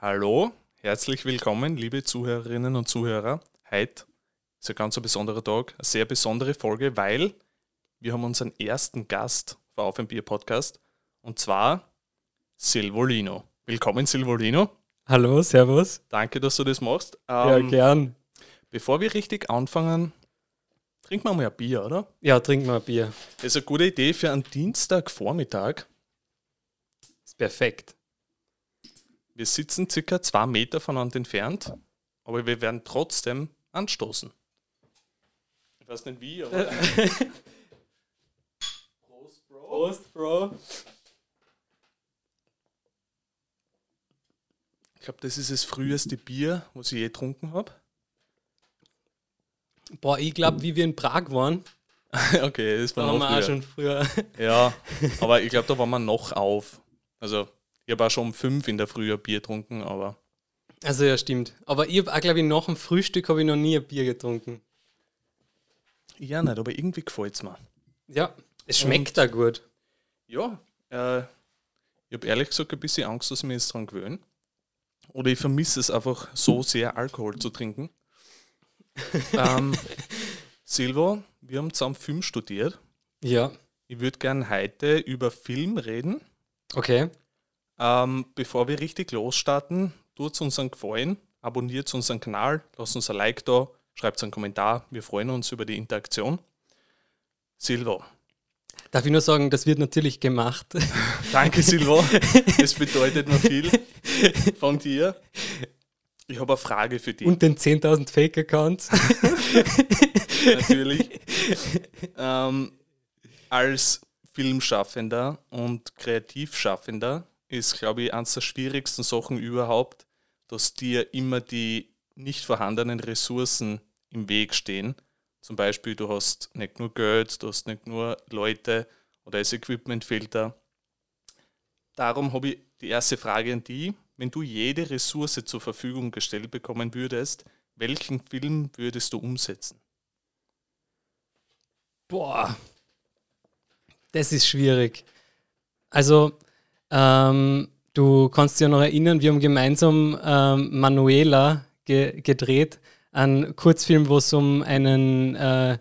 Hallo, herzlich willkommen, liebe Zuhörerinnen und Zuhörer. Heute ist ein ganz besonderer Tag, eine sehr besondere Folge, weil wir haben unseren ersten Gast für Auf ein Bier Podcast und zwar Silvolino. Willkommen, Silvolino. Hallo, servus. Danke, dass du das machst. ja, Ähm, gern. Bevor wir richtig anfangen, trinken wir mal ein Bier, oder? Ja, trink mal ein Bier. Das ist eine gute Idee für einen Dienstagvormittag. Ist perfekt. Wir sitzen circa zwei Meter voneinander entfernt, aber wir werden trotzdem anstoßen. Ich weiß nicht wie, aber. Prost, Bro. Prost, Bro. Ich glaube, das ist das früheste Bier, was ich je getrunken habe. Boah, ich glaube, wie wir in Prag waren, okay, das da war haben noch wir auch schon früher. Ja, aber ich glaube, da waren wir noch auf. Also, ich habe auch schon um fünf in der Früh ein Bier getrunken, aber Also ja, stimmt. Aber ich habe auch, glaube ich, nach dem Frühstück habe ich noch nie ein Bier getrunken. ja nicht, aber irgendwie gefällt es mir. Ja, es schmeckt da gut. Ja, äh, ich habe ehrlich gesagt ein bisschen Angst, dass ich mich jetzt dran gewöhne. Oder ich vermisse es einfach so sehr, Alkohol zu trinken. ähm, Silvo, wir haben zusammen Film studiert. Ja, Ich würde gerne heute über Film reden. okay. Ähm, bevor wir richtig losstarten, tut uns einen Gefallen, abonniert unseren Kanal, lasst uns ein Like da, schreibt einen Kommentar. Wir freuen uns über die Interaktion. Silvo, Darf ich nur sagen, das wird natürlich gemacht. Danke, Silvo. Das bedeutet mir viel von dir. Ich habe eine Frage für dich, Und den 10.000 Fake-Accounts. natürlich. Ähm, als Filmschaffender und Kreativschaffender ist, glaube ich, eines der schwierigsten Sachen überhaupt, dass dir immer die nicht vorhandenen Ressourcen im Weg stehen. Zum Beispiel, du hast nicht nur Geld, du hast nicht nur Leute oder das Equipment fehlt da. Darum habe ich die erste Frage an die. Wenn du jede Ressource zur Verfügung gestellt bekommen würdest, welchen Film würdest du umsetzen? Boah, das ist schwierig. Also, ähm, du kannst dich ja noch erinnern, wir haben gemeinsam ähm, Manuela ge gedreht, einen Kurzfilm, wo es um einen äh,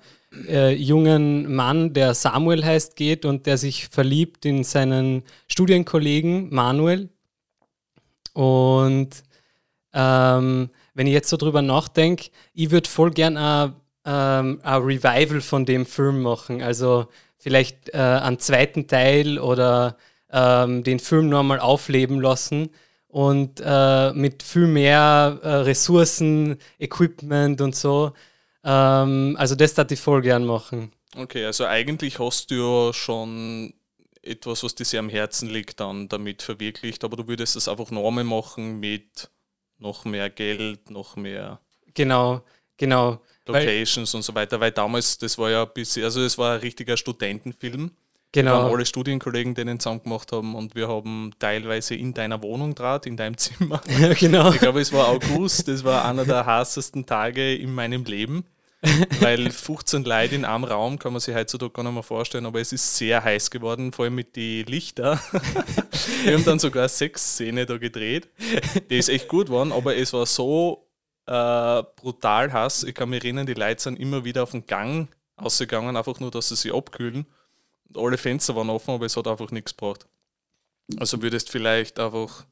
äh, jungen Mann, der Samuel heißt, geht und der sich verliebt in seinen Studienkollegen Manuel. Und ähm, wenn ich jetzt so drüber nachdenke, ich würde voll gern ein ähm, Revival von dem Film machen. Also vielleicht äh, einen zweiten Teil oder ähm, den Film nochmal aufleben lassen und äh, mit viel mehr äh, Ressourcen, Equipment und so. Ähm, also das darf ich voll gern machen. Okay, also eigentlich hast du ja schon etwas, was dir sehr am Herzen liegt, dann damit verwirklicht, aber du würdest es einfach noch einmal machen mit noch mehr Geld, noch mehr Genau, genau. Weil, Locations und so weiter, weil damals, das war ja ein bisschen, also es war ein richtiger Studentenfilm. Wir waren genau. alle Studienkollegen, die den zusammen gemacht haben und wir haben teilweise in deiner Wohnung draht, in deinem Zimmer. genau. Ich glaube, es war August, das war einer der heißesten Tage in meinem Leben, weil 15 Leute in einem Raum kann man sich heutzutage gar nicht mehr vorstellen, aber es ist sehr heiß geworden, vor allem mit den Lichtern. Wir haben dann sogar eine Sexszene da gedreht, die ist echt gut geworden, aber es war so äh, brutal heiß. Ich kann mich erinnern, die Leute sind immer wieder auf den Gang ausgegangen, einfach nur, dass sie sich abkühlen. Alle Fenster waren offen, aber es hat einfach nichts gebracht. Also würdest vielleicht einfach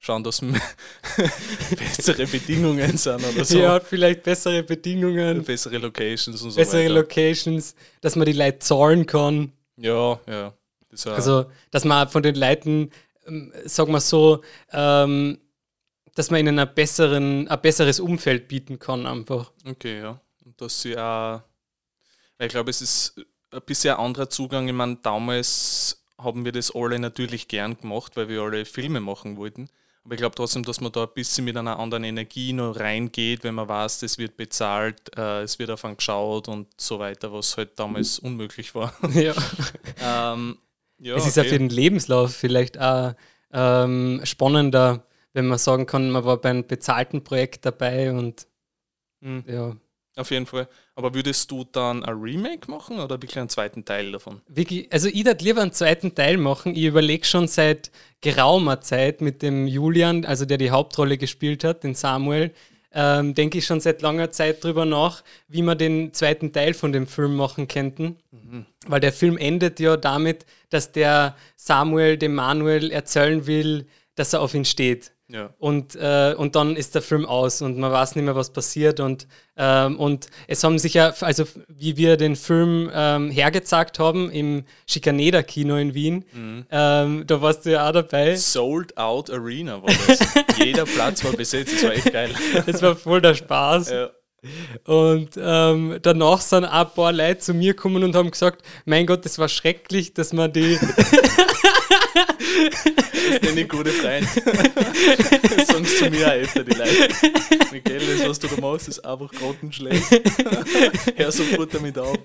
schauen, dass bessere Bedingungen sind oder so. Ja, vielleicht bessere Bedingungen, Bessere Locations und so bessere weiter. Locations, dass man die Leute zahlen kann. ja, ja. Das Also, dass man von den Leuten, ähm, sagen wir so, ähm, dass man ihnen ein, besseren, ein besseres Umfeld bieten kann, einfach. okay, ja. Und dass sie auch, ich glaube, es ist ein bisschen ein anderer Zugang. Ich meine, damals haben wir das alle natürlich gern gemacht, weil wir alle Filme machen wollten. Aber ich glaube trotzdem, dass man da ein bisschen mit einer anderen Energie noch reingeht, wenn man weiß, das wird bezahlt, äh, es wird auf einen geschaut und so weiter, was halt damals unmöglich war. ja. ähm, ja, es ist ja okay. für den Lebenslauf vielleicht auch ähm, spannender, wenn man sagen kann, man war bei einem bezahlten Projekt dabei und Hm. ja. Auf jeden Fall. Aber würdest du dann ein Remake machen oder wirklich einen zweiten Teil davon? Wirklich, also ich würde lieber einen zweiten Teil machen. Ich überlege schon seit geraumer Zeit mit dem Julian, also der die Hauptrolle gespielt hat, den Samuel, ähm, denke ich schon seit langer Zeit drüber nach, wie wir den zweiten Teil von dem Film machen könnten. Mhm. Weil der Film endet ja damit, dass der Samuel dem Manuel erzählen will, dass er auf ihn steht. Ja. Und, äh, und dann ist der Film aus und man weiß nicht mehr, was passiert. Und, ähm, und es haben sich ja, also wie wir den Film ähm, hergezeigt haben im Schikaneder-Kino in Wien, mhm. ähm, da warst du ja auch dabei. Sold Out Arena war das. Jeder Platz war besetzt, das war echt geil. Das war voll der Spaß. Ja. Und ähm, danach sind auch ein paar Leute zu mir gekommen und haben gesagt, mein Gott, das war schrecklich, dass man die Das ist ein guter Freund. Sie zu mir auch öfter, die Leute. Miguel, das, was du da machst, ist einfach grottenschlecht. Hör sofort damit auf.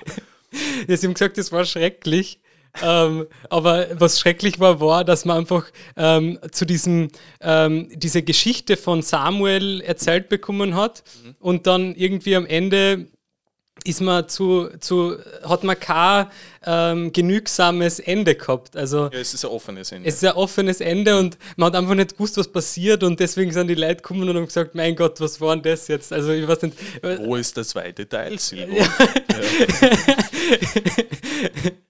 Ja, sie haben gesagt, das war schrecklich. ähm, aber was schrecklich war, war, dass man einfach ähm, zu diesem, ähm, diese Geschichte von Samuel erzählt bekommen hat mhm. und dann irgendwie am Ende ist man zu, zu hat man kein ähm, genügsames Ende gehabt. Also ja, es ist ein offenes Ende. Es ist ein offenes Ende und man hat einfach nicht gewusst, was passiert und deswegen sind die Leute gekommen und haben gesagt, mein Gott, was war denn das jetzt? Also ich weiß nicht. Wo ist der zweite Teil, Silvo? Ja.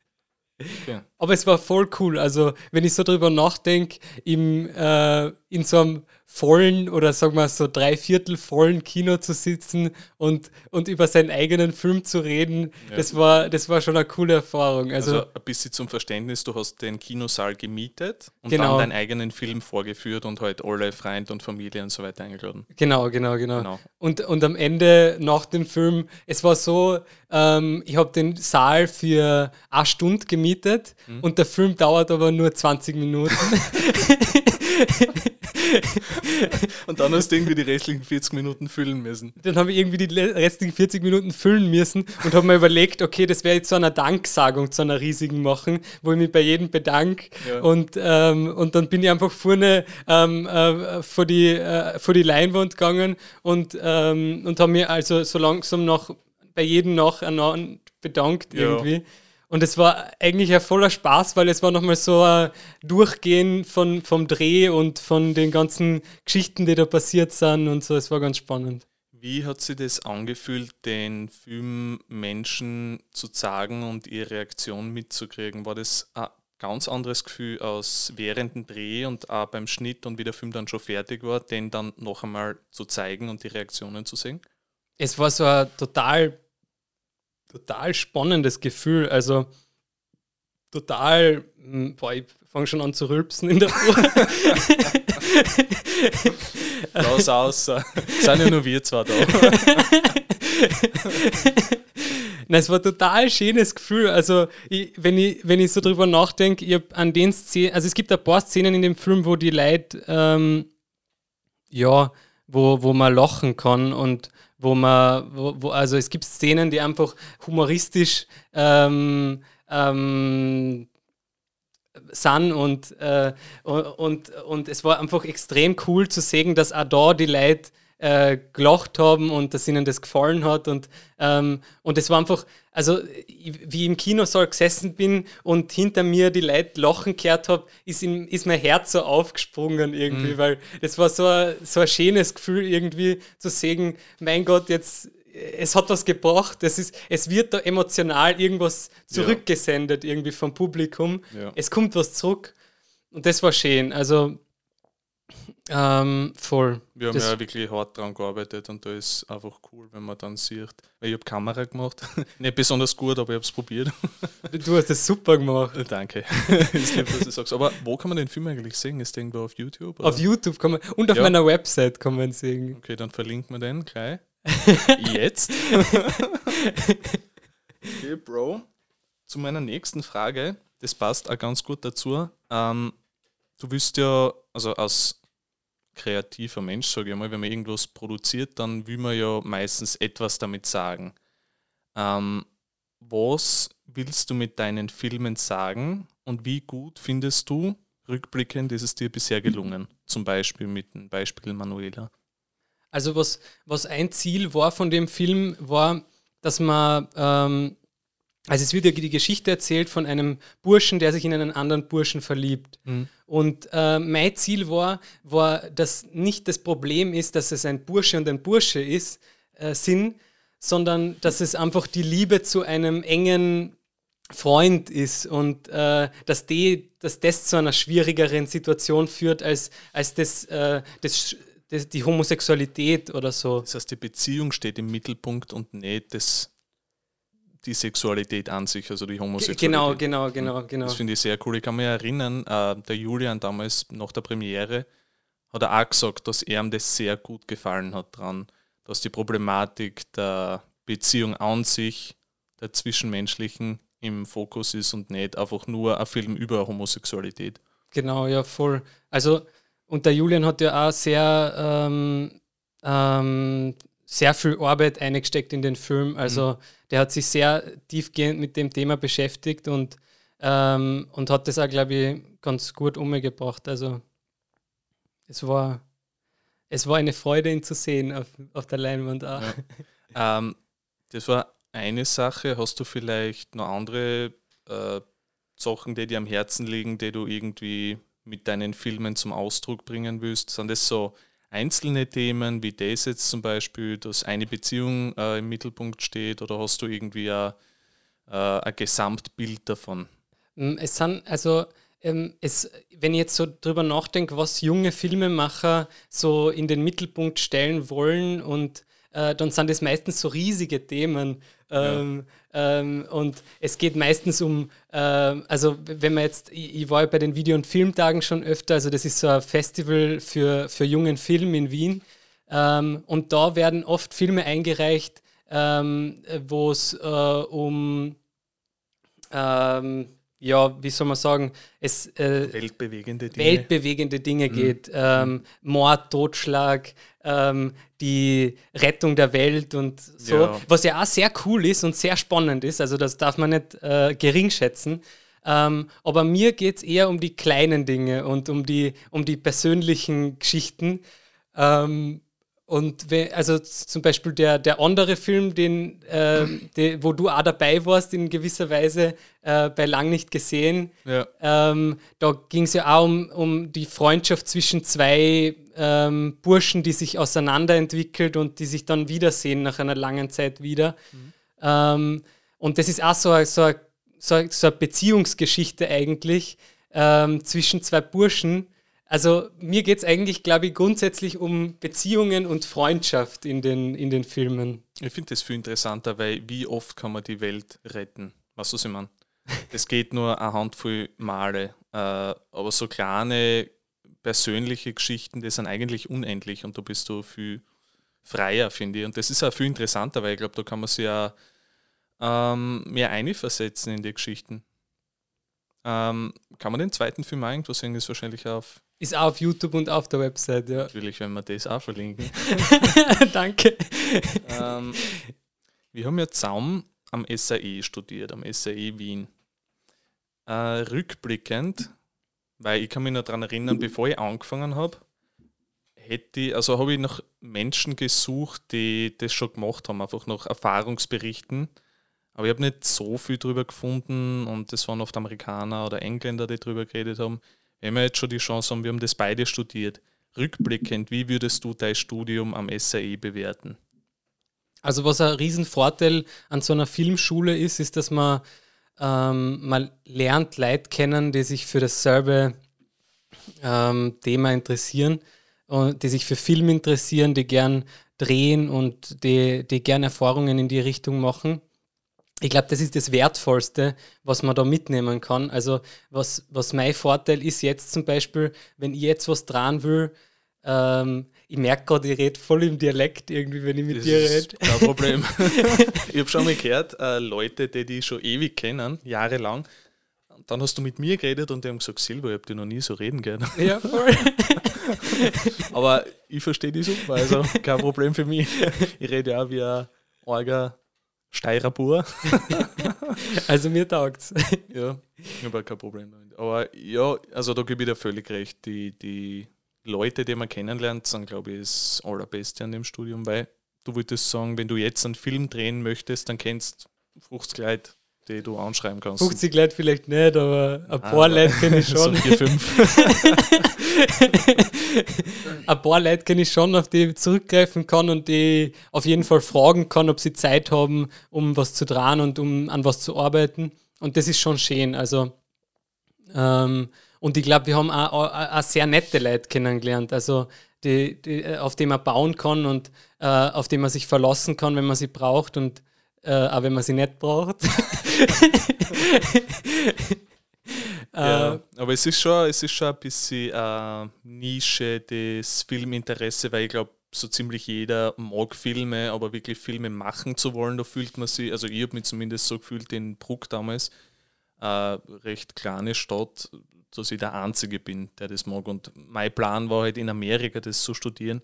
Okay. Aber es war voll cool. Also wenn ich so drüber nachdenke, äh, in so einem vollen oder sagen wir so dreiviertel vollen Kino zu sitzen und, und über seinen eigenen Film zu reden, ja. das, war, das war schon eine coole Erfahrung. Also, also, ein bisschen zum Verständnis, du hast den Kinosaal gemietet und genau. dann deinen eigenen Film vorgeführt und halt alle Freunde und Familie und so weiter eingeladen. Genau, genau, genau. genau. Und, und am Ende nach dem Film, es war so, ähm, ich habe den Saal für eine Stunde gemietet mhm. und der Film dauert aber nur 20 Minuten. und dann hast du irgendwie die restlichen 40 Minuten füllen müssen. Dann habe ich irgendwie die restlichen 40 Minuten füllen müssen und habe mir überlegt, okay, das werde ich zu einer Danksagung, zu einer riesigen machen, wo ich mich bei jedem bedanke. Ja. Und, ähm, und dann bin ich einfach vorne ähm, äh, vor, die, äh, vor die Leinwand gegangen und, ähm, und habe mir also so langsam noch bei jedem noch bedankt ja. irgendwie. Und es war eigentlich ein voller Spaß, weil es war nochmal so ein Durchgehen von, vom Dreh und von den ganzen Geschichten, die da passiert sind und so. Es war ganz spannend. Wie hat sich das angefühlt, den Film Menschen zu zeigen und ihre Reaktion mitzukriegen? War das ein ganz anderes Gefühl aus während dem Dreh und auch beim Schnitt und wie der Film dann schon fertig war, den dann noch einmal zu zeigen und die Reaktionen zu sehen? Es war so ein total total spannendes Gefühl. Also total, hm, boah, ich fange schon an zu rülpsen in der Uhr. Lass aus, sind ja nur wir zwei da. Nein, es war ein total schönes Gefühl. Also, ich, wenn, ich, wenn ich so drüber nachdenke, ich an den Szenen, also es gibt ein paar Szenen in dem Film, wo die Leute, ähm, ja, wo, wo man lachen kann und wo man, wo, wo, also es gibt Szenen, die einfach humoristisch ähm, ähm, sind und, äh, und, und es war einfach extrem cool zu sehen, dass auch da die Leute äh, gelacht haben und dass ihnen das gefallen hat. Und, ähm, und es war einfach, also wie ich im Kinosaal gesessen bin und hinter mir die Leute lachen gehört habe, ist, ist mein Herz so aufgesprungen irgendwie, mhm. weil das war so ein, so ein schönes Gefühl irgendwie zu sehen, mein Gott, jetzt es hat was gebracht, es, ist, es wird da emotional irgendwas zurückgesendet ja. irgendwie vom Publikum. Ja. Es kommt was zurück und das war schön. Also ähm, voll. Wir haben das ja wirklich hart dran gearbeitet und da ist einfach cool, wenn man dann sieht. Ich habe Kamera gemacht. Nicht besonders gut, aber ich habe es probiert. Du hast es super gemacht. Danke. ist lieb, dass du sagst. Aber wo kann man den Film eigentlich sehen? Ist der irgendwo auf YouTube? Oder? Auf YouTube kann man und auf ja. meiner Website kann man sehen. Okay, dann verlinken wir den gleich. Jetzt. okay, Bro. Zu meiner nächsten Frage. Das passt auch ganz gut dazu. Ähm, du willst ja, also aus kreativer Mensch, sage ich mal, wenn man irgendwas produziert, dann will man ja meistens etwas damit sagen. Ähm, was willst du mit deinen Filmen sagen und wie gut findest du, rückblickend, ist es dir bisher gelungen? Zum Beispiel mit dem Beispiel Manuela. Also was, was ein Ziel war von dem Film, war, dass man, ähm, also es wird ja die Geschichte erzählt von einem Burschen, der sich in einen anderen Burschen verliebt. Mhm. Und äh, mein Ziel war, war, dass nicht das Problem ist, dass es ein Bursche und ein Bursche ist, äh, sind, sondern dass es einfach die Liebe zu einem engen Freund ist und äh, dass, die, dass das zu einer schwierigeren Situation führt als, als das, äh, das das, die Homosexualität oder so. Das heißt, die Beziehung steht im Mittelpunkt und nicht das, die Sexualität an sich, also die Homosexualität. Genau, genau, genau, genau. Das finde ich sehr cool. Ich kann mich erinnern, äh, der Julian damals nach der Premiere hat er auch gesagt, dass er ihm das sehr gut gefallen hat dran, dass die Problematik der Beziehung an sich, der zwischenmenschlichen im Fokus ist und nicht einfach nur ein Film über Homosexualität. Genau, ja, voll. Also und der Julian hat ja auch sehr, ähm, ähm, sehr viel Arbeit eingesteckt in den Film. Also mhm. der hat sich sehr tiefgehend mit dem Thema beschäftigt und, ähm, und hat das auch, glaube ich, ganz gut umgebracht. Also es war, es war eine Freude, ihn zu sehen auf, auf der Leinwand auch. Ja. Ähm, das war eine Sache. Hast du vielleicht noch andere äh, Sachen, die dir am Herzen liegen, die du irgendwie mit deinen Filmen zum Ausdruck bringen willst? Sind das so einzelne Themen, wie das jetzt zum Beispiel, dass eine Beziehung äh, im Mittelpunkt steht oder hast du irgendwie ein, äh, ein Gesamtbild davon? Mm, es sind also ähm, es, wenn ich jetzt so drüber nachdenke, was junge Filmemacher so in den Mittelpunkt stellen wollen und äh, dann sind das meistens so riesige Themen. Ähm, ja. ähm, und es geht meistens um, äh, also wenn man jetzt, ich, ich, war ja bei den Video- und Filmtagen schon öfter, also das ist so ein Festival für, für jungen Film in Wien. Ähm, und da werden oft Filme eingereicht, ähm, wo es äh, um ähm, ja, wie soll man sagen, es äh, weltbewegende Dinge, weltbewegende Dinge mhm. geht. Ähm, Mord, Totschlag, ähm, die Rettung der Welt und so, ja. was ja auch sehr cool ist und sehr spannend ist. Also das darf man nicht äh, gering schätzen. Ähm, aber mir geht es eher um die kleinen Dinge und um die, um die persönlichen Geschichten. Ähm, und wenn, also zum Beispiel der, der andere Film, den, äh, de, wo du auch dabei warst, in gewisser Weise äh, bei Lang nicht gesehen, ja. ähm, da ging es ja auch um, um die Freundschaft zwischen zwei ähm, Burschen, die sich auseinanderentwickelt und die sich dann wiedersehen nach einer langen Zeit wieder. Mhm. Ähm, und das ist auch so, so, so, so eine Beziehungsgeschichte eigentlich ähm, zwischen zwei Burschen also mir geht es eigentlich, glaube ich, grundsätzlich um Beziehungen und Freundschaft in den, in den Filmen. Ich finde das viel interessanter, weil wie oft kann man die Welt retten? Was du, ich meine? Es geht nur eine Handvoll Male, äh, aber so kleine persönliche Geschichten, die sind eigentlich unendlich und da bist du viel freier, finde ich. Und das ist auch viel interessanter, weil ich glaube, da kann man sich ja ähm, mehr einversetzen in die Geschichten. Ähm, kann man den zweiten Film irgendwo sehen? Ist wahrscheinlich auf ist auf YouTube und auf der Website, ja. Natürlich, wenn wir das auch verlinken. Danke. Ähm, wir haben ja zusammen am SAE studiert, am SAE Wien. Äh, rückblickend, weil ich kann mich noch daran erinnern, bevor ich angefangen habe, hätte ich, also habe ich nach Menschen gesucht, die das schon gemacht haben, einfach nach Erfahrungsberichten. Aber ich habe nicht so viel drüber gefunden und das waren oft Amerikaner oder Engländer, die drüber geredet haben wenn wir jetzt schon die Chance haben, wir haben das beide studiert, rückblickend, wie würdest du dein Studium am SAE bewerten? Also was ein Riesenvorteil an so einer Filmschule ist, ist, dass man ähm, mal lernt, Leute kennen, die sich für dasselbe ähm, Thema interessieren und die sich für Film interessieren, die gern drehen und die, die gern Erfahrungen in die Richtung machen ich glaube, das ist das Wertvollste, was man da mitnehmen kann. Also, was, was mein Vorteil ist jetzt zum Beispiel, wenn ich jetzt was dran will, ähm, ich merke gerade, ich rede voll im Dialekt irgendwie, wenn ich mit das dir rede. Kein Problem. ich habe schon mal gehört, äh, Leute, die dich schon ewig kennen, jahrelang, dann hast du mit mir geredet und die haben gesagt, Silber, ich habe dir noch nie so reden gehört. Ja, voll. Aber ich verstehe die super, also kein Problem für mich. Ich rede ja wie ein Orga Steirer Bur. also mir taugt's. ja, ich habe kein Problem damit. Aber ja, also da gebe ich dir völlig recht. Die, die Leute, die man kennenlernt, sind, glaube ich, das Allerbeste an dem Studium, weil du würdest sagen, wenn du jetzt einen Film drehen möchtest, dann kennst du 50 Leute, die du anschreiben kannst. 50 Leute vielleicht nicht, aber ein paar Leute kenne ich schon. So vier, fünf. ein paar Leute kenne ich schon, auf die ich zurückgreifen kann und die auf jeden Fall fragen kann, ob sie Zeit haben, um was zu drehen und um an was zu arbeiten. Und das ist schon schön. Also, ähm, und ich glaube, wir haben auch, auch, auch, sehr nette Leute kennengelernt. Also, die, die, auf die man bauen kann und äh, auf die man sich verlassen kann, wenn man sie braucht und äh, auch wenn man sie nicht braucht. ja, äh, aber es ist schon, es ist schon ein bisschen äh, Nische des Filminteresse, weil ich glaube, so ziemlich jeder mag Filme, aber wirklich Filme machen zu wollen, da fühlt man sich, also ich habe mich zumindest so gefühlt in Bruck damals, äh, recht kleine Stadt, dass ich der Einzige bin, der das mag. Und mein Plan war halt in Amerika das zu studieren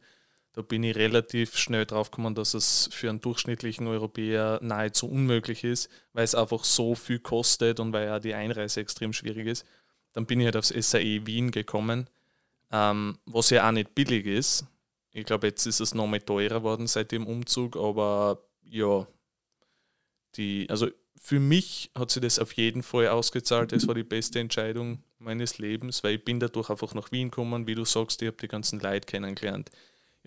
da bin ich relativ schnell drauf gekommen, dass es für einen durchschnittlichen Europäer nahezu unmöglich ist, weil es einfach so viel kostet und weil ja die Einreise extrem schwierig ist. Dann bin ich halt aufs SAE Wien gekommen, ähm, was ja auch nicht billig ist. Ich glaube, jetzt ist es noch mal teurer worden seit dem Umzug, aber ja, die, also für mich hat sich das auf jeden Fall ausgezahlt. Das war die beste Entscheidung meines Lebens, weil ich bin dadurch einfach nach Wien gekommen, wie du sagst, ich habe die ganzen Leute kennengelernt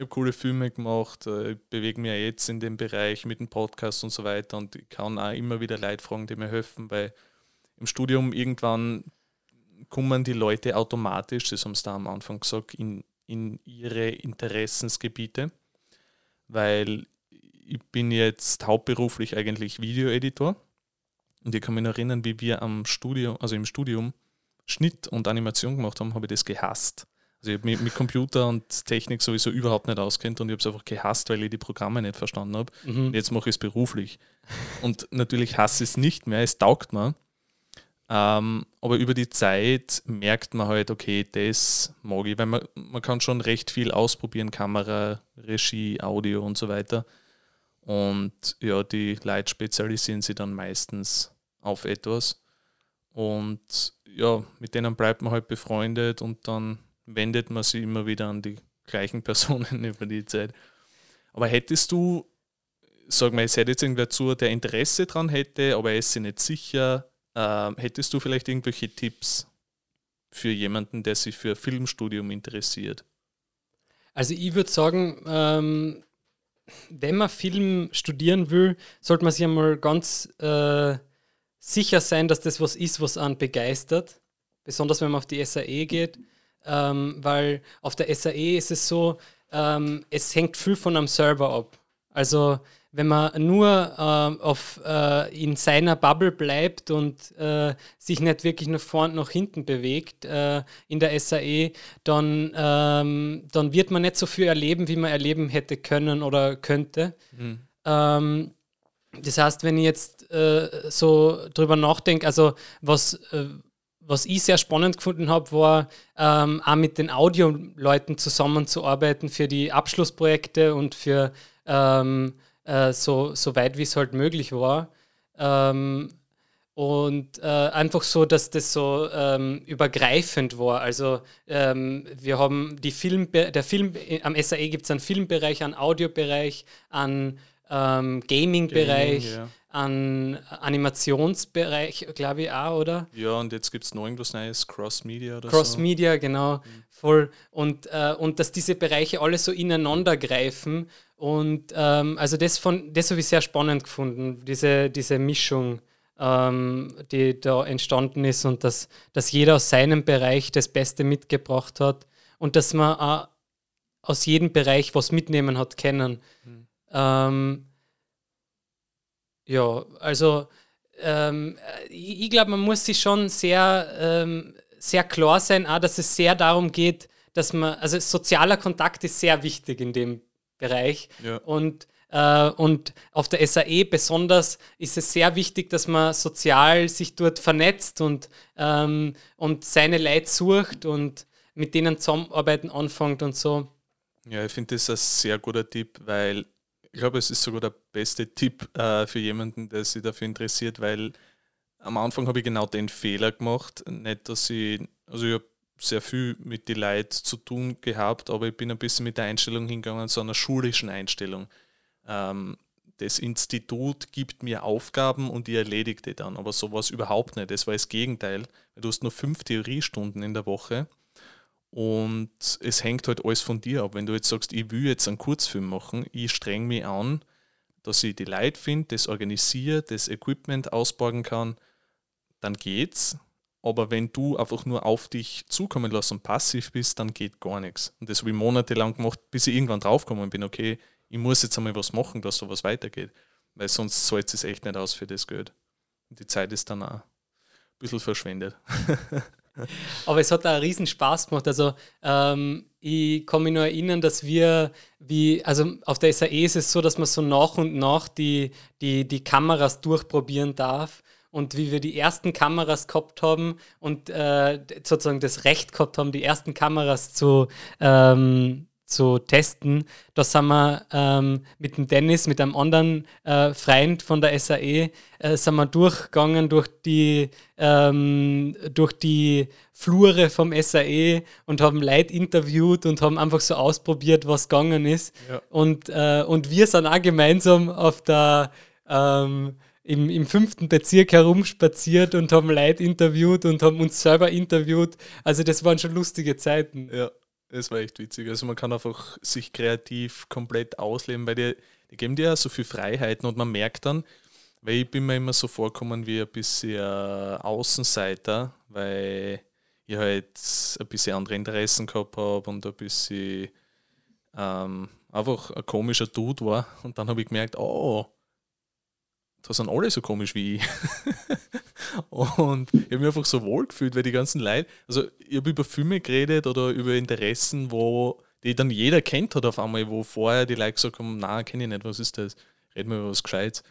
habe coole Filme gemacht, äh, bewege mich jetzt in dem Bereich mit dem Podcast und so weiter und ich kann auch immer wieder Leute fragen, die mir helfen, weil im Studium irgendwann kommen die Leute automatisch, das haben sie da am Anfang gesagt, in, in ihre Interessensgebiete, weil ich bin jetzt hauptberuflich eigentlich Videoeditor und ich kann mich noch erinnern, wie wir am Studio, also im Studium Schnitt und Animation gemacht haben, habe ich das gehasst. Also ich habe mich mit Computer und Technik sowieso überhaupt nicht auskennt und ich habe es einfach gehasst, weil ich die Programme nicht verstanden habe. Mhm. Jetzt mache ich es beruflich. Und natürlich hasse ich es nicht mehr, es taugt mir. Ähm, aber über die Zeit merkt man halt, okay, das mag ich, weil man, man kann schon recht viel ausprobieren, Kamera, Regie, Audio und so weiter. Und ja, die Leute spezialisieren sich dann meistens auf etwas. Und ja, mit denen bleibt man halt befreundet und dann wendet man sich immer wieder an die gleichen Personen über die Zeit. Aber hättest du, sag mal, es hätte jetzt irgendwer zu, der Interesse dran hätte, aber er ist sich nicht sicher, äh, hättest du vielleicht irgendwelche Tipps für jemanden, der sich für Filmstudium interessiert? Also ich würde sagen, ähm, wenn man Film studieren will, sollte man sich einmal ganz äh, sicher sein, dass das was ist, was einen begeistert. Besonders wenn man auf die SAE geht ähm, weil auf der SAE ist es so, ähm, es hängt viel von einem Server ab. Also wenn man nur ähm, auf, äh, in seiner Bubble bleibt und äh, sich nicht wirklich nach vorne nach hinten bewegt äh, in der SAE, dann, ähm, dann wird man nicht so viel erleben, wie man erleben hätte können oder könnte. Mhm. Ähm, das heißt, wenn ich jetzt äh, so drüber nachdenke, also was äh, was ich sehr spannend gefunden habe, war ähm, auch mit den Audioleuten zusammenzuarbeiten für die Abschlussprojekte und für ähm, äh, so, so weit wie es halt möglich war. Ähm, und äh, einfach so, dass das so ähm, übergreifend war. Also ähm, wir haben die Film, der Film, am SAE gibt es einen Filmbereich, einen Audiobereich, einen ähm, Gaming-Bereich. Gaming, ja an Animationsbereich, glaube ich, auch, oder? Ja, und jetzt gibt es noch irgendwas Neues, Cross-Media oder Cross-Media, so. genau, mhm. voll. Und, äh, und dass diese Bereiche alle so ineinander greifen. Und ähm, also das, das habe ich sehr spannend gefunden, diese, diese Mischung, ähm, die da entstanden ist und dass, dass jeder aus seinem Bereich das Beste mitgebracht hat und dass man auch aus jedem Bereich was mitnehmen hat können. Mhm. Ähm, ja, also ähm, ich, ich glaube, man muss sich schon sehr, ähm, sehr klar sein, auch, dass es sehr darum geht, dass man, also sozialer Kontakt ist sehr wichtig in dem Bereich. Ja. Und, äh, und auf der SAE besonders ist es sehr wichtig, dass man sozial sich dort vernetzt und, ähm, und seine Leute sucht und mit denen zusammenarbeiten anfängt und so. Ja, ich finde das ein sehr guter Tipp, weil ich glaube, es ist sogar der beste Tipp äh, für jemanden, der sich dafür interessiert, weil am Anfang habe ich genau den Fehler gemacht. Nicht, dass ich, also ich habe sehr viel mit den Leuten zu tun gehabt, aber ich bin ein bisschen mit der Einstellung hingegangen, so einer schulischen Einstellung. Ähm, das Institut gibt mir Aufgaben und ich erledige die dann, aber sowas überhaupt nicht. Das war das Gegenteil. Du hast nur fünf Theoriestunden in der Woche und es hängt halt alles von dir ab. Wenn du jetzt sagst, ich will jetzt einen Kurzfilm machen, ich streng mich an, dass ich die Leute finde, das organisiere, das Equipment ausborgen kann, dann geht's. Aber wenn du einfach nur auf dich zukommen lässt und passiv bist, dann geht gar nichts. Und das habe ich monatelang gemacht, bis ich irgendwann draufgekommen bin, okay, ich muss jetzt einmal was machen, dass sowas weitergeht. Weil sonst zahlt es echt nicht aus für das Geld. Und die Zeit ist dann auch ein bisschen verschwendet. Aber es hat auch riesen Spaß gemacht. Also ähm, ich kann mich nur erinnern, dass wir, wie, also auf der SAE ist es so, dass man so nach und nach die, die, die Kameras durchprobieren darf. Und wie wir die ersten Kameras gehabt haben und äh, sozusagen das Recht gehabt haben, die ersten Kameras zu, ähm, zu testen. Da sind wir ähm, mit dem Dennis, mit einem anderen äh, Freund von der SAE, äh, sind wir durchgegangen durch die, ähm, durch die Flure vom SAE und haben Leute interviewt und haben einfach so ausprobiert, was gegangen ist. Ja. Und, äh, und wir sind auch gemeinsam auf der ähm, im, im fünften Bezirk herumspaziert und haben Leute interviewt und haben uns selber interviewt. Also das waren schon lustige Zeiten. Ja. Es war echt witzig. Also man kann einfach sich kreativ komplett ausleben, weil die, die geben dir ja so viel Freiheiten und man merkt dann, weil ich bin mir immer so vorkommen wie ein bisschen Außenseiter, weil ich halt ein bisschen andere Interessen gehabt habe und ein bisschen ähm, einfach ein komischer Dude war. Und dann habe ich gemerkt, oh, da sind alle so komisch wie ich. und ich habe mich einfach so wohl gefühlt, weil die ganzen Leute, also ich habe über Filme geredet oder über Interessen, wo die dann jeder kennt hat auf einmal, wo vorher die Leute gesagt haben, na, kenne ich nicht, was ist das? Reden wir über was Gescheites.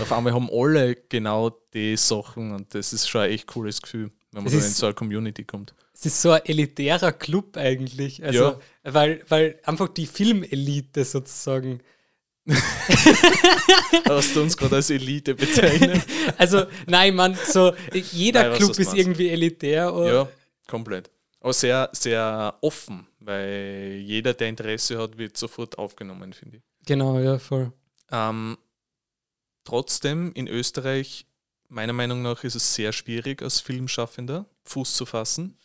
auf einmal haben alle genau die Sachen und das ist schon ein echt cooles Gefühl, wenn man das in so eine Community kommt. Es ist so ein elitärer Club eigentlich. Also, ja. weil, weil einfach die Filmelite sozusagen Hast du uns gerade als Elite bezeichnet? Also, nein, man, so jeder nein, Club ist meinst. irgendwie elitär. Oder? Ja, komplett. Aber sehr, sehr offen, weil jeder, der Interesse hat, wird sofort aufgenommen, finde ich. Genau, ja, voll. Ähm, trotzdem, in Österreich, meiner Meinung nach, ist es sehr schwierig, als Filmschaffender Fuß zu fassen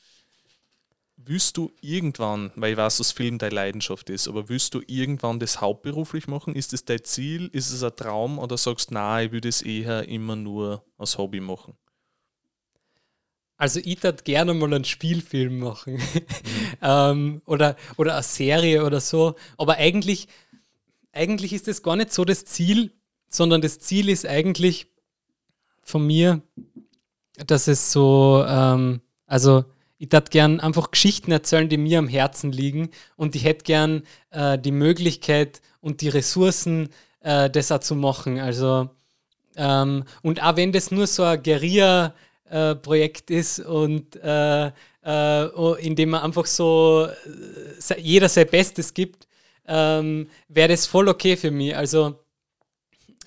willst du irgendwann, weil ich weiß, dass Film deine Leidenschaft ist, aber willst du irgendwann das hauptberuflich machen? Ist es dein Ziel? Ist es ein Traum? Oder sagst du, nein, ich würde es eher immer nur als Hobby machen? Also ich würde gerne mal einen Spielfilm machen. Mhm. ähm, oder, oder eine Serie oder so. Aber eigentlich, eigentlich ist das gar nicht so das Ziel, sondern das Ziel ist eigentlich von mir, dass es so, ähm, also ich würde gern einfach Geschichten erzählen, die mir am Herzen liegen und ich hätte gern äh, die Möglichkeit und die Ressourcen, äh, das auch zu machen. Also, ähm, und auch wenn das nur so ein Guerilla-Projekt äh, ist und äh, äh, in dem man einfach so äh, jeder sein Bestes gibt, ähm, wäre das voll okay für mich. Also,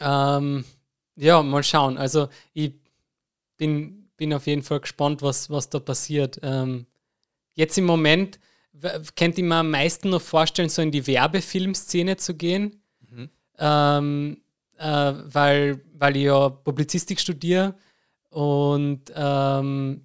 ähm, ja, mal schauen. Also, ich bin bin auf jeden Fall gespannt, was, was da passiert. Ähm, jetzt im Moment könnte ich mir am meisten noch vorstellen, so in die Werbefilmszene zu gehen, mhm. ähm, äh, weil, weil ich ja Publizistik studiere und ähm,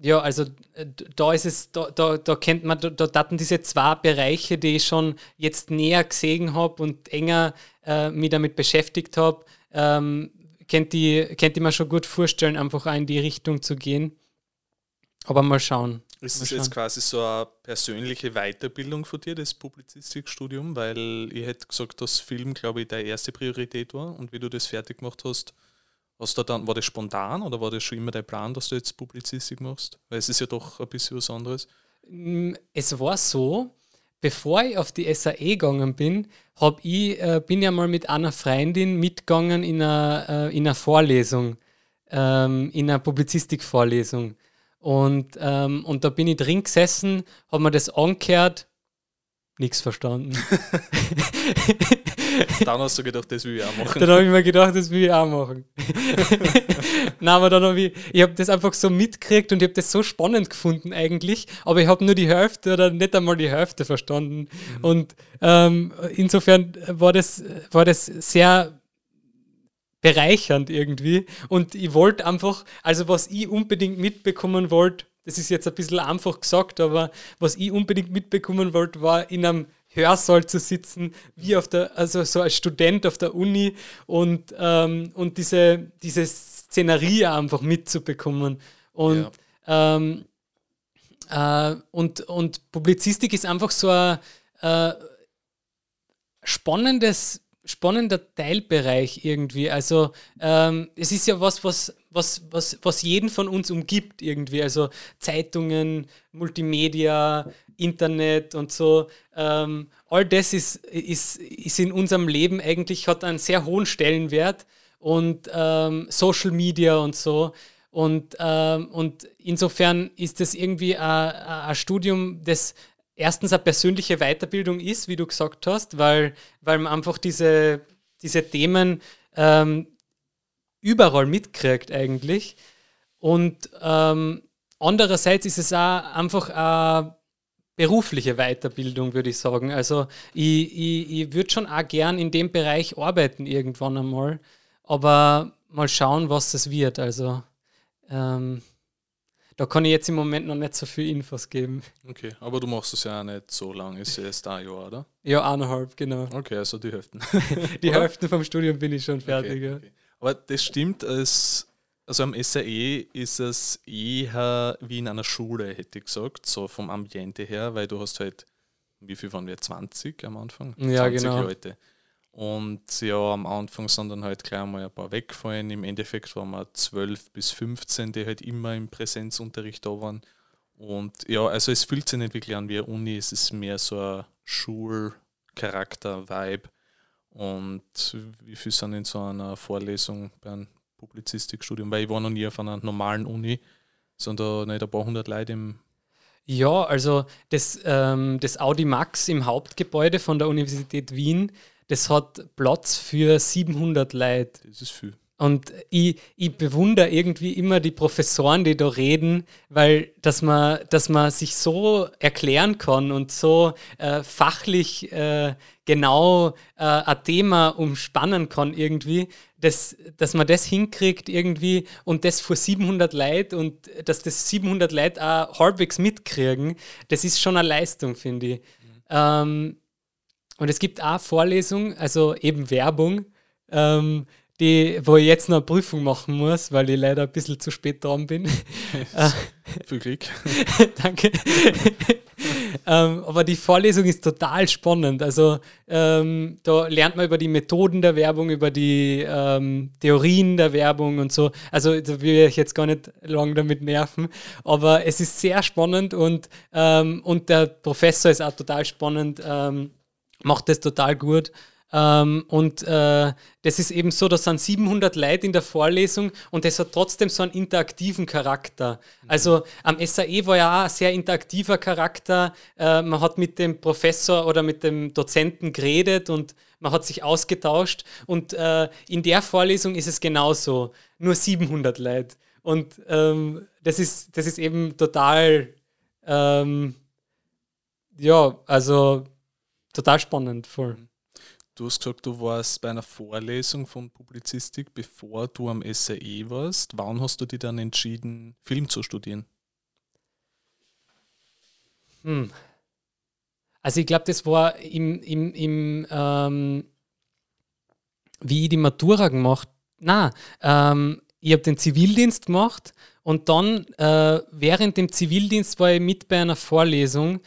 ja, also äh, da ist es, da, da, da kennt man, da, da hatten diese zwei Bereiche, die ich schon jetzt näher gesehen habe und enger äh, mich damit beschäftigt habe, ähm, kennt die, kennt die man schon gut vorstellen, einfach auch in die Richtung zu gehen. Aber mal schauen. Ist es jetzt quasi so eine persönliche Weiterbildung von dir, das Publizistikstudium? Weil ich hätte gesagt, dass Film, glaube ich, deine erste Priorität war. Und wie du das fertig gemacht hast, hast du dann, war das spontan oder war das schon immer dein Plan, dass du jetzt Publizistik machst? Weil es ist ja doch ein bisschen was anderes. Mm, es war so, bevor ich auf die SAE gegangen bin, hab ich, äh, bin ja mal mit einer Freundin mitgegangen in einer, äh, Vorlesung, ähm, in einer Publizistik-Vorlesung. Und, ähm, und da bin ich drin gesessen, habe mir das angehört nichts verstanden. dann hast du gedacht, das will ich auch machen. Dann habe ich mir gedacht, das will ich auch machen. Nein, aber dann habe ich, ich habe das einfach so mitgekriegt und ich habe das so spannend gefunden eigentlich, aber ich habe nur die Hälfte oder nicht einmal die Hälfte verstanden. Mhm. Und ähm, insofern war das, war das sehr bereichernd irgendwie. Und ich wollte einfach, also was ich unbedingt mitbekommen wollte, das ist jetzt ein bisschen einfach gesagt, aber was ich unbedingt mitbekommen wollte, war in einem Hörsaal zu sitzen, wie auf der, also so als Student auf der Uni und, ähm, und diese, diese Szenerie einfach mitzubekommen. Und, ja. ähm, äh, und, und Publizistik ist einfach so ein äh, spannendes, spannender Teilbereich irgendwie. Also ähm, es ist ja was, was, was, was, was jeden von uns umgibt irgendwie. Also Zeitungen, Multimedia, Internet und so. Ähm, all das ist, ist, ist in unserem Leben eigentlich, hat einen sehr hohen Stellenwert und ähm, Social Media und so. Und, ähm, und insofern ist das irgendwie ein Studium, das erstens eine persönliche Weiterbildung ist, wie du gesagt hast, weil, weil man einfach diese, diese Themen ähm, überall mitkriegt eigentlich. Und ähm, andererseits ist es auch einfach eine berufliche Weiterbildung, würde ich sagen. Also ich, ich, ich würde schon auch gern in dem Bereich arbeiten irgendwann einmal, aber mal schauen, was das wird. Also ähm, da kann ich jetzt im Moment noch nicht so viel Infos geben. Okay, aber du machst es ja auch nicht so lange, ist ja erst ein Jahr, oder? Ja, eineinhalb, genau. Okay, also die Hälfte. die Hälfte vom Studium bin ich schon fertig. Okay, okay. Aber das stimmt, es also am SAE ist es eher wie in einer Schule, hätte ich gesagt, so vom Ambiente her, weil du hast halt, wie viel waren wir, 20 am Anfang? Ja, 20 genau. Leute. Und ja, am Anfang sind dann halt gleich mal ein paar weggefallen. Im Endeffekt waren wir 12 bis 15, die halt immer im Präsenzunterricht da waren. Und ja, also es fühlt sich nicht wirklich an wie eine Uni, es ist mehr so ein Schulcharakter-Vibe. Und wie viel sind in so einer Vorlesung bei einem Publizistikstudium, weil ich war noch nie auf einer normalen Uni, sondern nicht ein paar hundert Leute im. Ja, also das, ähm, das Audi Max im Hauptgebäude von der Universität Wien, das hat Platz für 700 Leute. Das ist viel. Und ich, ich bewundere irgendwie immer die Professoren, die da reden, weil dass man, dass man sich so erklären kann und so äh, fachlich äh, genau äh, ein Thema umspannen kann irgendwie, dass, dass man das hinkriegt irgendwie und das vor 700 Leuten und dass das 700 Leute auch halbwegs mitkriegen, das ist schon eine Leistung, finde ich. Mhm. Ähm, und es gibt auch Vorlesungen, also eben Werbung, ähm, die, wo ich jetzt noch eine Prüfung machen muss, weil ich leider ein bisschen zu spät dran bin. Viel Glück. Danke. ähm, aber die Vorlesung ist total spannend. Also ähm, da lernt man über die Methoden der Werbung, über die ähm, Theorien der Werbung und so. Also da will ich jetzt gar nicht lange damit nerven. Aber es ist sehr spannend und, ähm, und der Professor ist auch total spannend, ähm, macht das total gut. Ähm, und äh, das ist eben so, das sind 700 Leute in der Vorlesung und das hat trotzdem so einen interaktiven Charakter. Mhm. Also am SAE war ja auch ein sehr interaktiver Charakter. Äh, man hat mit dem Professor oder mit dem Dozenten geredet und man hat sich ausgetauscht. Und äh, in der Vorlesung ist es genauso. Nur 700 Leute. Und ähm, das, ist, das ist eben total, ähm, ja, also total spannend. Voll. Mhm. Du hast gesagt, du warst bei einer Vorlesung von Publizistik, bevor du am SAE warst. Wann hast du dich dann entschieden, Film zu studieren? Hm. Also ich glaube, das war im, im, im ähm, wie ich die Matura gemacht na ähm, ich habe den Zivildienst gemacht und dann äh, während dem Zivildienst war ich mit bei einer Vorlesung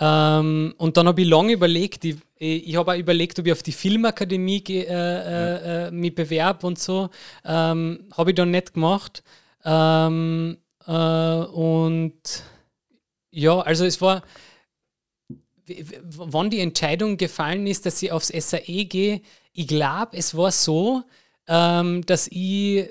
ähm, und dann habe ich lange überlegt, ich, ich habe auch überlegt, ob ich auf die Filmakademie äh, äh, äh, mich bewerbe und so. Ähm, habe ich dann nicht gemacht. Ähm, äh, und ja, also es war, wann die Entscheidung gefallen ist, dass ich aufs SAE gehe, ich glaube, es war so, ähm, dass ich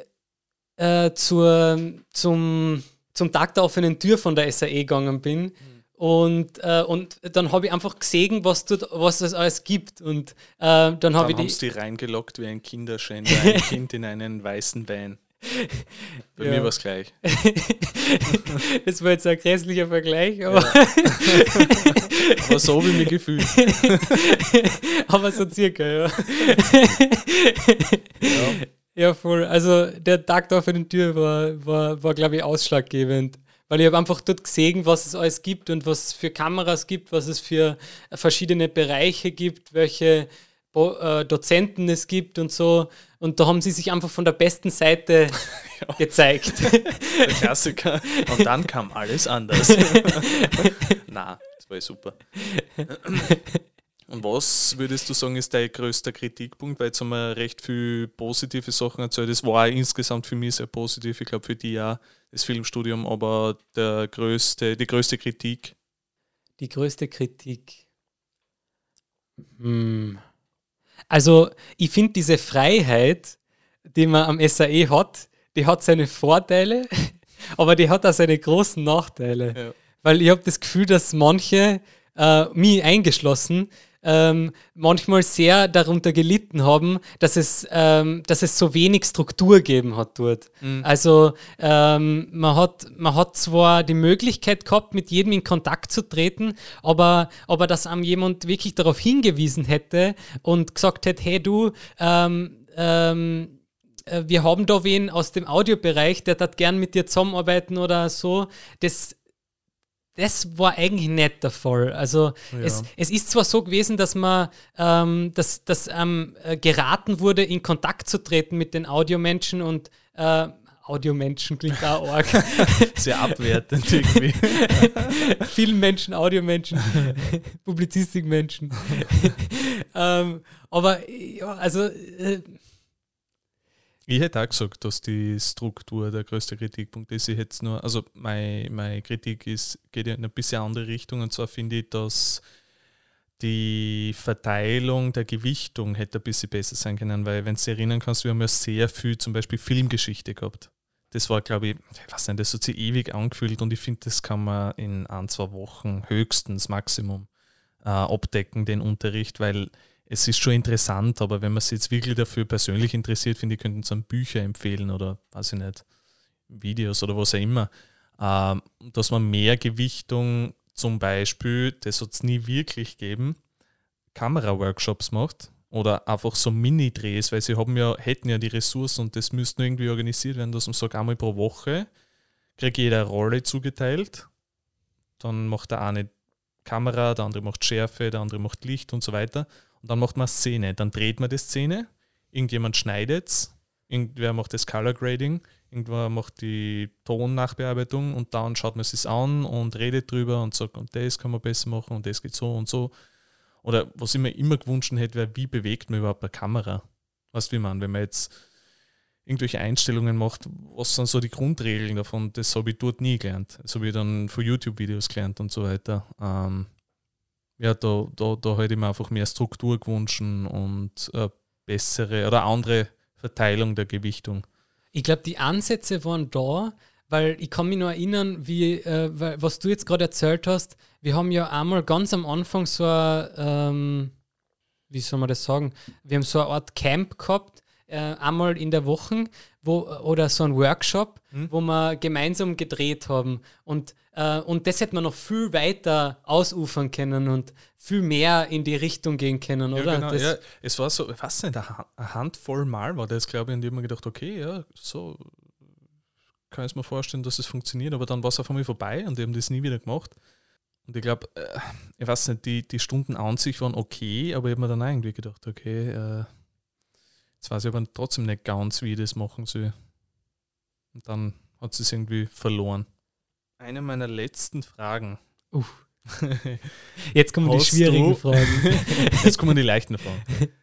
äh, zur, zum, zum Tag der offenen Tür von der SAE gegangen bin. Mhm Und, äh, und dann habe ich einfach gesehen, was, dort, was es alles gibt. Und äh, dann habe ich die. die reingelockt wie ein Kinderschänder, ein Kind in einen weißen Van. Bei ja. mir war es gleich. das war jetzt ein grässlicher Vergleich, aber. Ja. aber so wie mir gefühlt. aber so circa, ja. ja. Ja, voll. Also der Tag da für den Tür war, war, war glaube ich, ausschlaggebend. Weil ich habe einfach dort gesehen, was es alles gibt und was es für Kameras gibt, was es für verschiedene Bereiche gibt, welche äh, Dozenten es gibt und so. Und da haben sie sich einfach von der besten Seite ja. gezeigt. Der Klassiker. Und dann kam alles anders. Na, das war super. Und was würdest du sagen, ist dein größter Kritikpunkt? Weil jetzt haben wir recht viele positive Sachen erzählt. Das war insgesamt für mich sehr positiv. Ich glaube, für die ja das Filmstudium, aber der größte, die größte Kritik. Die größte Kritik. Hm. Also, ich finde diese Freiheit, die man am SAE hat, die hat seine Vorteile, aber die hat auch seine großen Nachteile. Ja. Weil ich habe das Gefühl, dass manche, äh, mich eingeschlossen, ähm, manchmal sehr darunter gelitten haben, dass es, ähm, dass es so wenig Struktur gegeben hat dort. Mhm. Also ähm, man, hat, man hat zwar die Möglichkeit gehabt, mit jedem in Kontakt zu treten, aber, aber dass einem jemand wirklich darauf hingewiesen hätte und gesagt hätte, hey du, ähm, ähm, äh, wir haben da wen aus dem Audiobereich, der hat gern mit dir zusammenarbeiten oder so. Das das war eigentlich nicht der Fall. Also ja. es, es ist zwar so gewesen, dass man ähm, dass, dass ähm, äh, geraten wurde, in Kontakt zu treten mit den Audiomenschen und äh, Audiomenschen klingt auch arg. Sehr abwertend irgendwie. Filmmenschen, Audiomenschen, Publizistikmenschen. ähm, aber ja, also äh, ich hätte auch gesagt, dass die Struktur der größte Kritikpunkt ist. Ich hätte nur, also meine, meine Kritik ist, geht in eine bisschen andere Richtung. Und zwar finde ich, dass die Verteilung der Gewichtung hätte ein bisschen besser sein können, weil wenn du dich erinnern kannst, wir haben ja sehr viel zum Beispiel Filmgeschichte gehabt. Das war, glaube ich, ich weiß das hat sich ewig angefühlt und ich finde, das kann man in ein, zwei Wochen höchstens Maximum äh, abdecken, den Unterricht, weil es ist schon interessant, aber wenn man sich jetzt wirklich dafür persönlich interessiert, finde ich, könnten es Bücher empfehlen oder weiß ich nicht, Videos oder was auch immer, ähm, dass man mehr Gewichtung zum Beispiel, das hat es nie wirklich gegeben, Kameraworkshops macht oder einfach so Mini-Drehs, weil sie haben ja, hätten ja die Ressourcen und das müsste irgendwie organisiert werden, dass man sagt, einmal pro Woche kriegt jeder eine Rolle zugeteilt, dann macht der eine Kamera, der andere macht Schärfe, der andere macht Licht und so weiter und dann macht man eine Szene. Dann dreht man die Szene, irgendjemand schneidet es, irgendwer macht das Color Grading, irgendwer macht die Tonnachbearbeitung und dann schaut man es an und redet drüber und sagt, und das kann man besser machen und das geht so und so. Oder was ich mir immer gewünscht hätte, wäre, wie bewegt man überhaupt eine Kamera? Weißt du, wie man, wenn man jetzt irgendwelche Einstellungen macht, was sind so die Grundregeln davon? Das habe ich dort nie gelernt. Das habe ich dann von YouTube-Videos gelernt und so weiter. Ähm, ja, da, da, da hätte ich mir einfach mehr Struktur gewünscht und eine bessere oder andere Verteilung der Gewichtung. Ich glaube, die Ansätze waren da, weil ich kann mich nur erinnern, wie, äh, was du jetzt gerade erzählt hast. Wir haben ja einmal ganz am Anfang so ein, ähm, wie soll man das sagen? Wir haben so eine Art Camp gehabt, äh, einmal in der Woche, wo, oder so ein Workshop, hm? wo wir gemeinsam gedreht haben. Und äh, und das hätte man noch viel weiter ausufern können und viel mehr in die Richtung gehen können, oder? Ja, genau, ja, es war so, ich weiß nicht, eine Handvoll Mal war das, glaube ich, und ich habe mir gedacht, okay, ja, so kann ich mir vorstellen, dass es funktioniert, aber dann war es auf einmal vorbei und die haben das nie wieder gemacht. Und ich glaube, äh, ich weiß nicht, die, die Stunden an sich waren okay, aber ich habe mir dann irgendwie gedacht, okay, äh, jetzt weiß ich aber trotzdem nicht ganz, wie ich das machen soll. Und dann hat es irgendwie verloren. Eine meiner letzten Fragen. Uff. Jetzt kommen Hast die schwierigen du, Fragen. Jetzt kommen die leichten Fragen.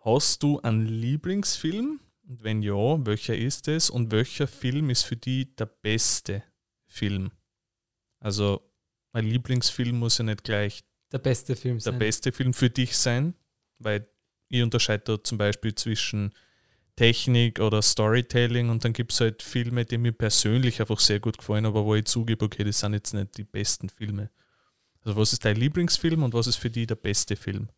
Hast du einen Lieblingsfilm? Und wenn ja, welcher ist es? Und welcher Film ist für dich der beste Film? Also, mein Lieblingsfilm muss ja nicht gleich der beste Film der sein. beste Film für dich sein, weil ich unterscheide da zum Beispiel zwischen Technik oder Storytelling und dann gibt es halt Filme, die mir persönlich einfach sehr gut gefallen, aber wo ich zugebe, okay, das sind jetzt nicht die besten Filme. Also was ist dein Lieblingsfilm und was ist für dich der beste Film?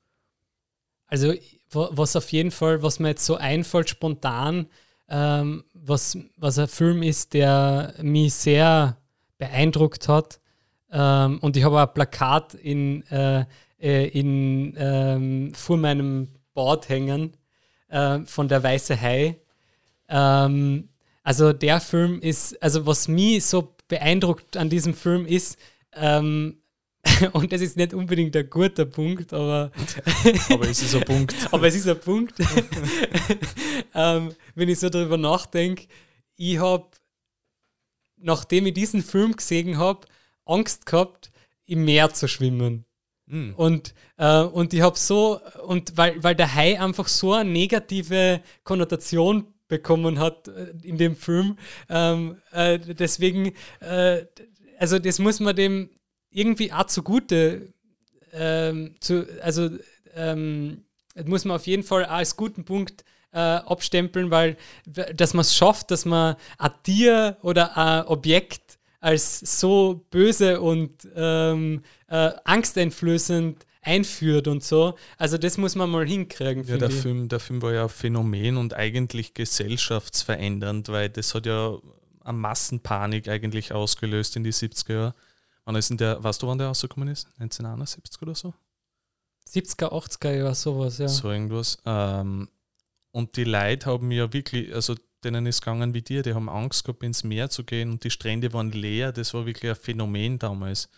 Also was auf jeden Fall, was mir jetzt so einfällt spontan, ähm, was, was ein Film ist, der mich sehr beeindruckt hat. Ähm, und ich habe ein Plakat in, äh, äh, in, ähm, vor meinem Bord hängen äh, von der Weiße Hai. Ähm, also der Film ist, also was mich so beeindruckt an diesem Film ist, ähm, und das ist nicht unbedingt ein guter Punkt, aber. aber es ist ein Punkt. aber es ist ein Punkt. ähm, wenn ich so darüber nachdenke, ich habe, nachdem ich diesen Film gesehen habe, Angst gehabt, im Meer zu schwimmen. Mm. Und, äh, und ich habe so, und weil, weil der Hai einfach so eine negative Konnotation bekommen hat äh, in dem Film, ähm, äh, deswegen, äh, also das muss man dem irgendwie auch zugute, ähm, zu, also ähm, muss man auf jeden Fall auch als guten Punkt äh, abstempeln, weil dass man es schafft, dass man ein Tier oder ein Objekt als so böse und ähm, äh, angsteinflößend einführt und so. Also das muss man mal hinkriegen. Ja, der Film, der Film war ja ein Phänomen und eigentlich gesellschaftsverändernd, weil das hat ja eine Massenpanik eigentlich ausgelöst in die 70er Jahre. Wann ist denn der, weißt du, wann der rausgekommen ist? 1971 oder so? 70er, 80er Jahre, sowas, ja. So irgendwas. Ähm, und die Leute haben ja wirklich, also denen ist gegangen wie dir, die haben Angst gehabt, ins Meer zu gehen und die Strände waren leer. Das war wirklich ein Phänomen damals.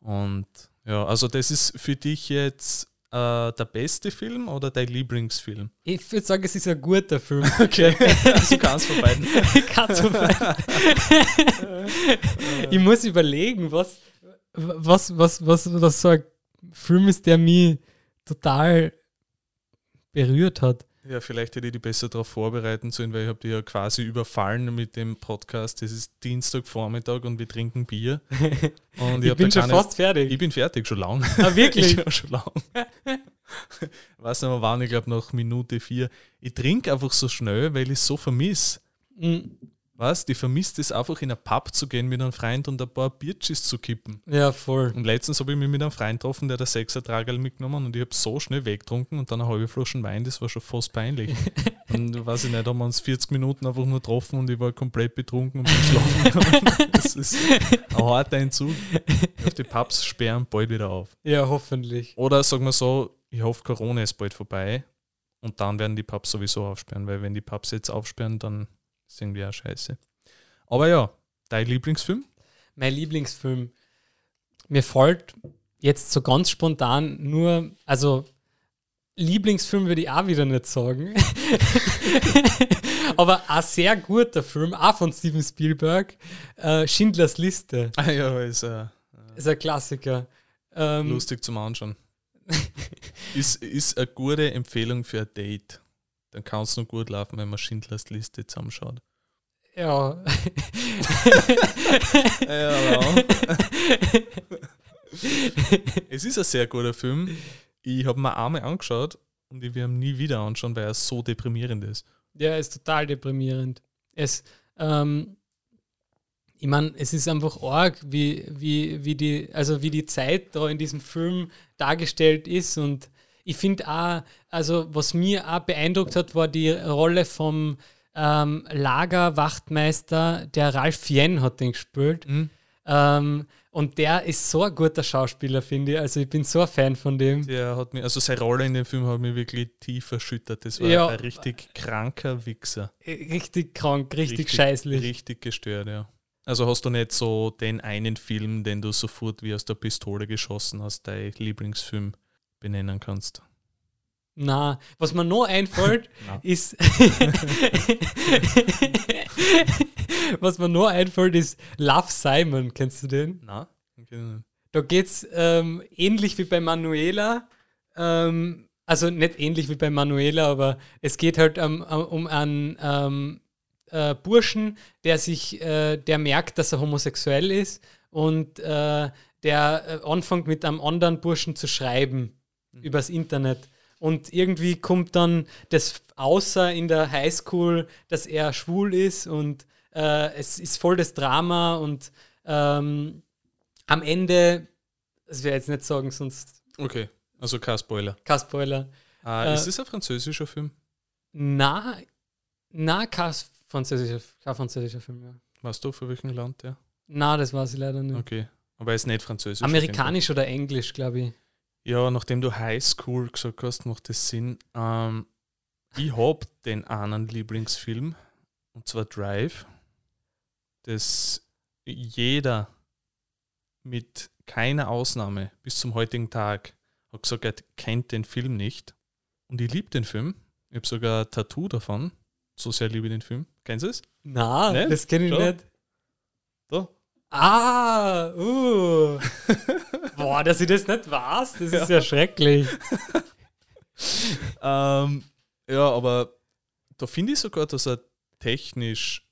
Und ja, also das ist für dich jetzt äh, der beste Film oder dein Lieblingsfilm? Ich würde sagen, es ist ein guter Film. Okay, also kannst von beiden. kannst von beiden. ich muss überlegen, was, was, was, was, was so ein Film ist, der mich total berührt hat. Ja, vielleicht hätte ich die besser darauf vorbereiten sollen, weil ich habe die ja quasi überfallen mit dem Podcast. Es ist Dienstagvormittag und wir trinken Bier. Und ich, ich bin schon keine, fast fertig. Ich bin fertig, schon lang. Ah, wirklich? ja, schon lang. weiß nicht mehr wann, ich glaube nach Minute vier. Ich trinke einfach so schnell, weil ich es so vermisse. Mhm. Was? Die vermisst es einfach in einen Pub zu gehen mit einem Freund und ein paar Biertschis zu kippen. Ja, voll. Und letztens habe ich mich mit einem Freund getroffen, der das Sechser-Tragerl mitgenommen und ich habe so schnell weggetrunken und dann eine halbe Flasche Wein, das war schon fast peinlich. und weiß ich nicht, haben wir uns 40 Minuten einfach nur getroffen und ich war komplett betrunken und bin schlafen Das ist ein harter Entzug. Auf die Pubs sperren bald wieder auf. Ja, hoffentlich. Oder sagen wir so, ich hoffe, Corona ist bald vorbei und dann werden die Pubs sowieso aufsperren, weil wenn die Pubs jetzt aufsperren, dann ist irgendwie auch scheiße. Aber ja, dein Lieblingsfilm? Mein Lieblingsfilm. Mir fällt jetzt so ganz spontan nur, also Lieblingsfilm würde ich auch wieder nicht sagen. Aber ein sehr guter Film, auch von Steven Spielberg, äh, Schindlers Liste. Ah ja, ist, äh, ist ein Klassiker. Ähm, lustig zum Anschauen. ist, ist eine gute Empfehlung für ein Date. Dann kann es nur gut laufen, wenn man Schindlers Liste zusammenschaut. Ja. ja, es ist ein sehr guter Film. Ich habe mir einmal angeschaut und ich werde ihn nie wieder anschauen, weil er so deprimierend ist. Ja, er ist total deprimierend. Es, ähm, ich meine, es ist einfach arg, wie, wie, wie, die, also wie die Zeit da in diesem Film dargestellt ist und ich finde auch, also was mir auch beeindruckt hat, war die Rolle vom ähm, Lagerwachtmeister, der Ralf Jen hat den gespielt. Mhm. Ähm, und der ist so ein guter Schauspieler, finde ich. Also ich bin so ein Fan von dem. Der hat mir, also seine Rolle in dem Film hat mich wirklich tief erschüttert. Das war ja, ein richtig kranker Wichser. Richtig krank, richtig, richtig scheißlich. Richtig gestört, ja. Also hast du nicht so den einen Film, den du sofort wie aus der Pistole geschossen hast, dein Lieblingsfilm benennen kannst? Na, was mir noch einfällt, ist. was mir noch einfällt, ist Love Simon. Kennst du den? Na, okay. Da geht es ähm, ähnlich wie bei Manuela. Ähm, also nicht ähnlich wie bei Manuela, aber es geht halt um, um einen ähm, äh, Burschen, der sich, äh, der merkt, dass er homosexuell ist und äh, der äh, anfängt mit einem anderen Burschen zu schreiben mhm. übers Internet. Und irgendwie kommt dann das außer in der Highschool, dass er schwul ist und äh, es ist voll das Drama und ähm, am Ende Das werde ich jetzt nicht sagen, sonst Okay, also kein Spoiler. kein Spoiler. Äh, Äh, ist es ein französischer Film? Na, na, kein französischer, kein französischer Film, ja. Weißt du, für welchen Land der? Na, das weiß ich leider nicht. Okay. Aber er ist nicht französisch. Amerikanisch oder Englisch, glaube ich. Ja, nachdem du High School gesagt hast, macht das Sinn. Ähm, ich habe den einen Lieblingsfilm, und zwar Drive, das jeder mit keiner Ausnahme bis zum heutigen Tag hat gesagt, er kennt den Film nicht. Und ich liebe den Film. Ich habe sogar ein Tattoo davon. So sehr liebe ich den Film. Kennst du es? Nicht? das kenne ich Schau. nicht. Da. Ah, uh. Boah, dass ich das nicht weiß, das ist ja schrecklich. Ähm, ja, aber da finde ich sogar, dass er technisch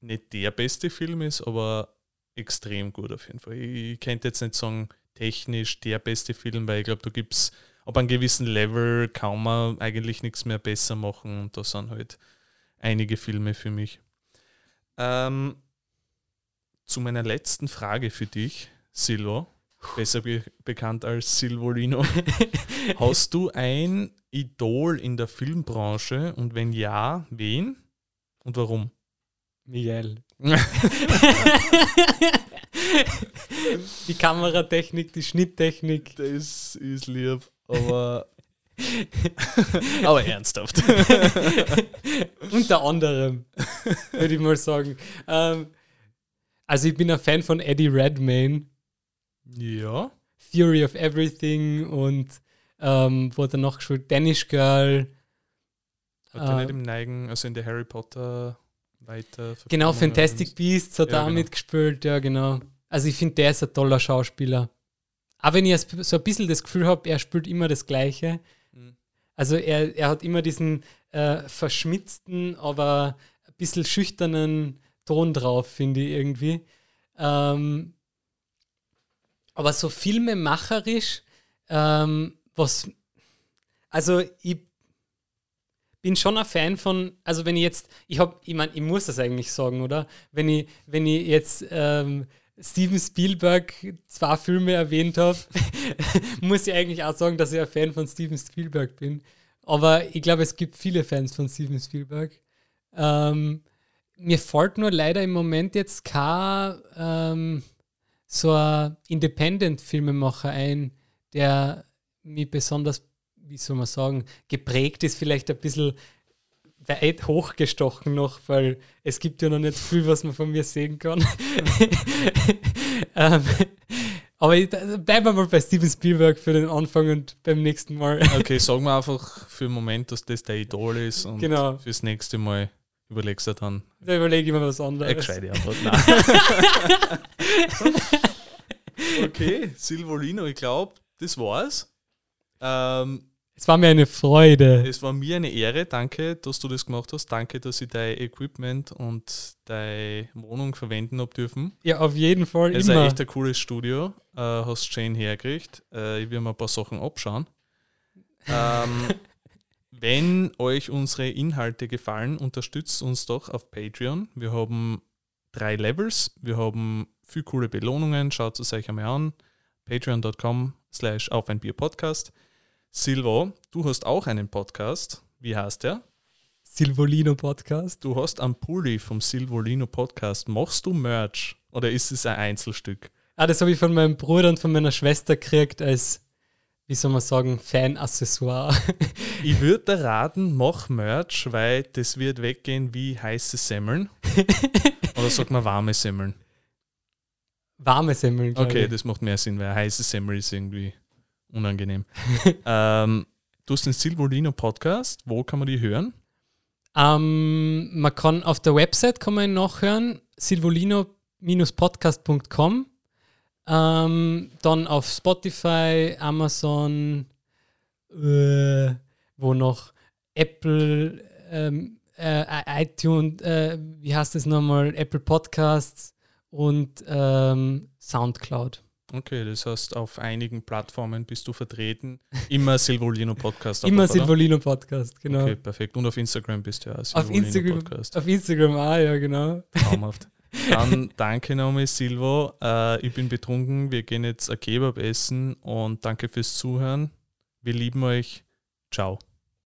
nicht der beste Film ist, aber extrem gut auf jeden Fall. Ich könnte jetzt nicht sagen, technisch der beste Film, weil ich glaube, da gibt es ab einem gewissen Level kann man eigentlich nichts mehr besser machen und da sind halt einige Filme für mich. Ähm, zu meiner letzten Frage für dich, Silvo, besser be bekannt als Silvolino. Hast du ein Idol in der Filmbranche und wenn ja, wen und warum? Miguel. die Kameratechnik, die Schnitttechnik. Das ist lieb, aber. aber ernsthaft. Unter anderem, würde ich mal sagen. Ähm, also ich bin ein Fan von Eddie Redmayne, ja. Theory of Everything und ähm, wo hat er noch gespielt? Danish Girl. Hat er Äh, nicht im Neigen, also in der Harry Potter weiter. Genau, Fantastic Beasts hat Ja, er auch genau. mitgespielt, ja genau. Also ich finde, der ist ein toller Schauspieler. Aber wenn ich so ein bisschen das Gefühl habe, er spielt immer das Gleiche. Mhm. Also er, er hat immer diesen äh, verschmitzten, aber ein bisschen schüchternen Ton drauf, finde ich irgendwie. Ähm, aber so filmemacherisch, ähm, was, also ich bin schon ein Fan von, also wenn ich jetzt, ich habe, ich meine, ich muss das eigentlich sagen, oder? Wenn ich, wenn ich jetzt ähm, Steven Spielberg zwei Filme erwähnt habe, muss ich eigentlich auch sagen, dass ich ein Fan von Steven Spielberg bin. Aber ich glaube, es gibt viele Fans von Steven Spielberg. Ähm, mir fällt nur leider im Moment jetzt kein ähm, so ein Independent-Filmemacher ein, der mich besonders, wie soll man sagen, geprägt ist, vielleicht ein bisschen weit hochgestochen noch, weil es gibt ja noch nicht viel, was man von mir sehen kann. ähm, aber ich, bleiben wir mal bei Steven Spielberg für den Anfang und beim nächsten Mal. Okay, sagen wir einfach für den Moment, dass das der Idol ist und Genau. fürs nächste Mal überlegst du dann Da überlege ich mir was eine anderes. gescheite Antwort. Nein. okay, Silvolino, ich glaube, das war's. Ähm, Es war mir eine Freude. es war mir eine Ehre. Danke, dass du das gemacht hast. Danke, dass ich dein Equipment und deine Wohnung verwenden habe dürfen. Ja, auf jeden Fall Es ist immer. ein echt ein cooles Studio. Äh, hast schön hergekriegt. Äh, ich will mir ein paar Sachen abschauen. Ähm, wenn euch unsere Inhalte gefallen, unterstützt uns doch auf Patreon. Wir haben drei Levels. Wir haben viel coole Belohnungen. Schaut es euch einmal an. Patreon.com slash auf ein Bier Podcast. Silvo, du hast auch einen Podcast. Wie heißt der? Silvolino Podcast. Du hast einen Pulli vom Silvolino Podcast. Machst du Merch oder ist es ein Einzelstück? Ah, das habe ich von meinem Bruder und von meiner Schwester gekriegt als, wie soll man sagen, Fan-Accessoire. Ich würde dir raten, mach Merch, weil das wird weggehen wie heiße Semmeln. Oder sagt man warme Semmeln? Warme Semmeln. Okay, ich. das macht mehr Sinn, weil heiße Semmel ist irgendwie unangenehm. ähm, du hast den Silvolino Podcast. Wo kann man die hören? Ähm, man kann auf der Website kann man ihn nachhören, silvolino-podcast.com. Ähm, dann auf Spotify, Amazon, äh, wo noch Apple, ähm, äh, iTunes, äh, wie heißt das nochmal? Apple Podcasts und ähm, Soundcloud. Okay, das heißt, auf einigen Plattformen bist du vertreten. Immer Silvolino Podcast. Immer? Silvolino Podcast, genau. Okay, perfekt. Und auf Instagram bist du ja auch Auf Silvolino Instagram, Podcast. auf Instagram auch, ja, genau. Traumhaft. Dann danke nochmal, Silvo. Äh, ich bin betrunken. Wir gehen jetzt ein Kebab essen und danke fürs Zuhören. Wir lieben euch. Ciao.